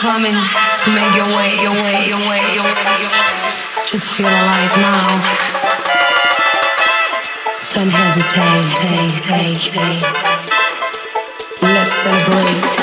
coming to make your way, your way, your way, your way, your way. Just feel alive now. Don't hesitate, take, take, take. Let's celebrate.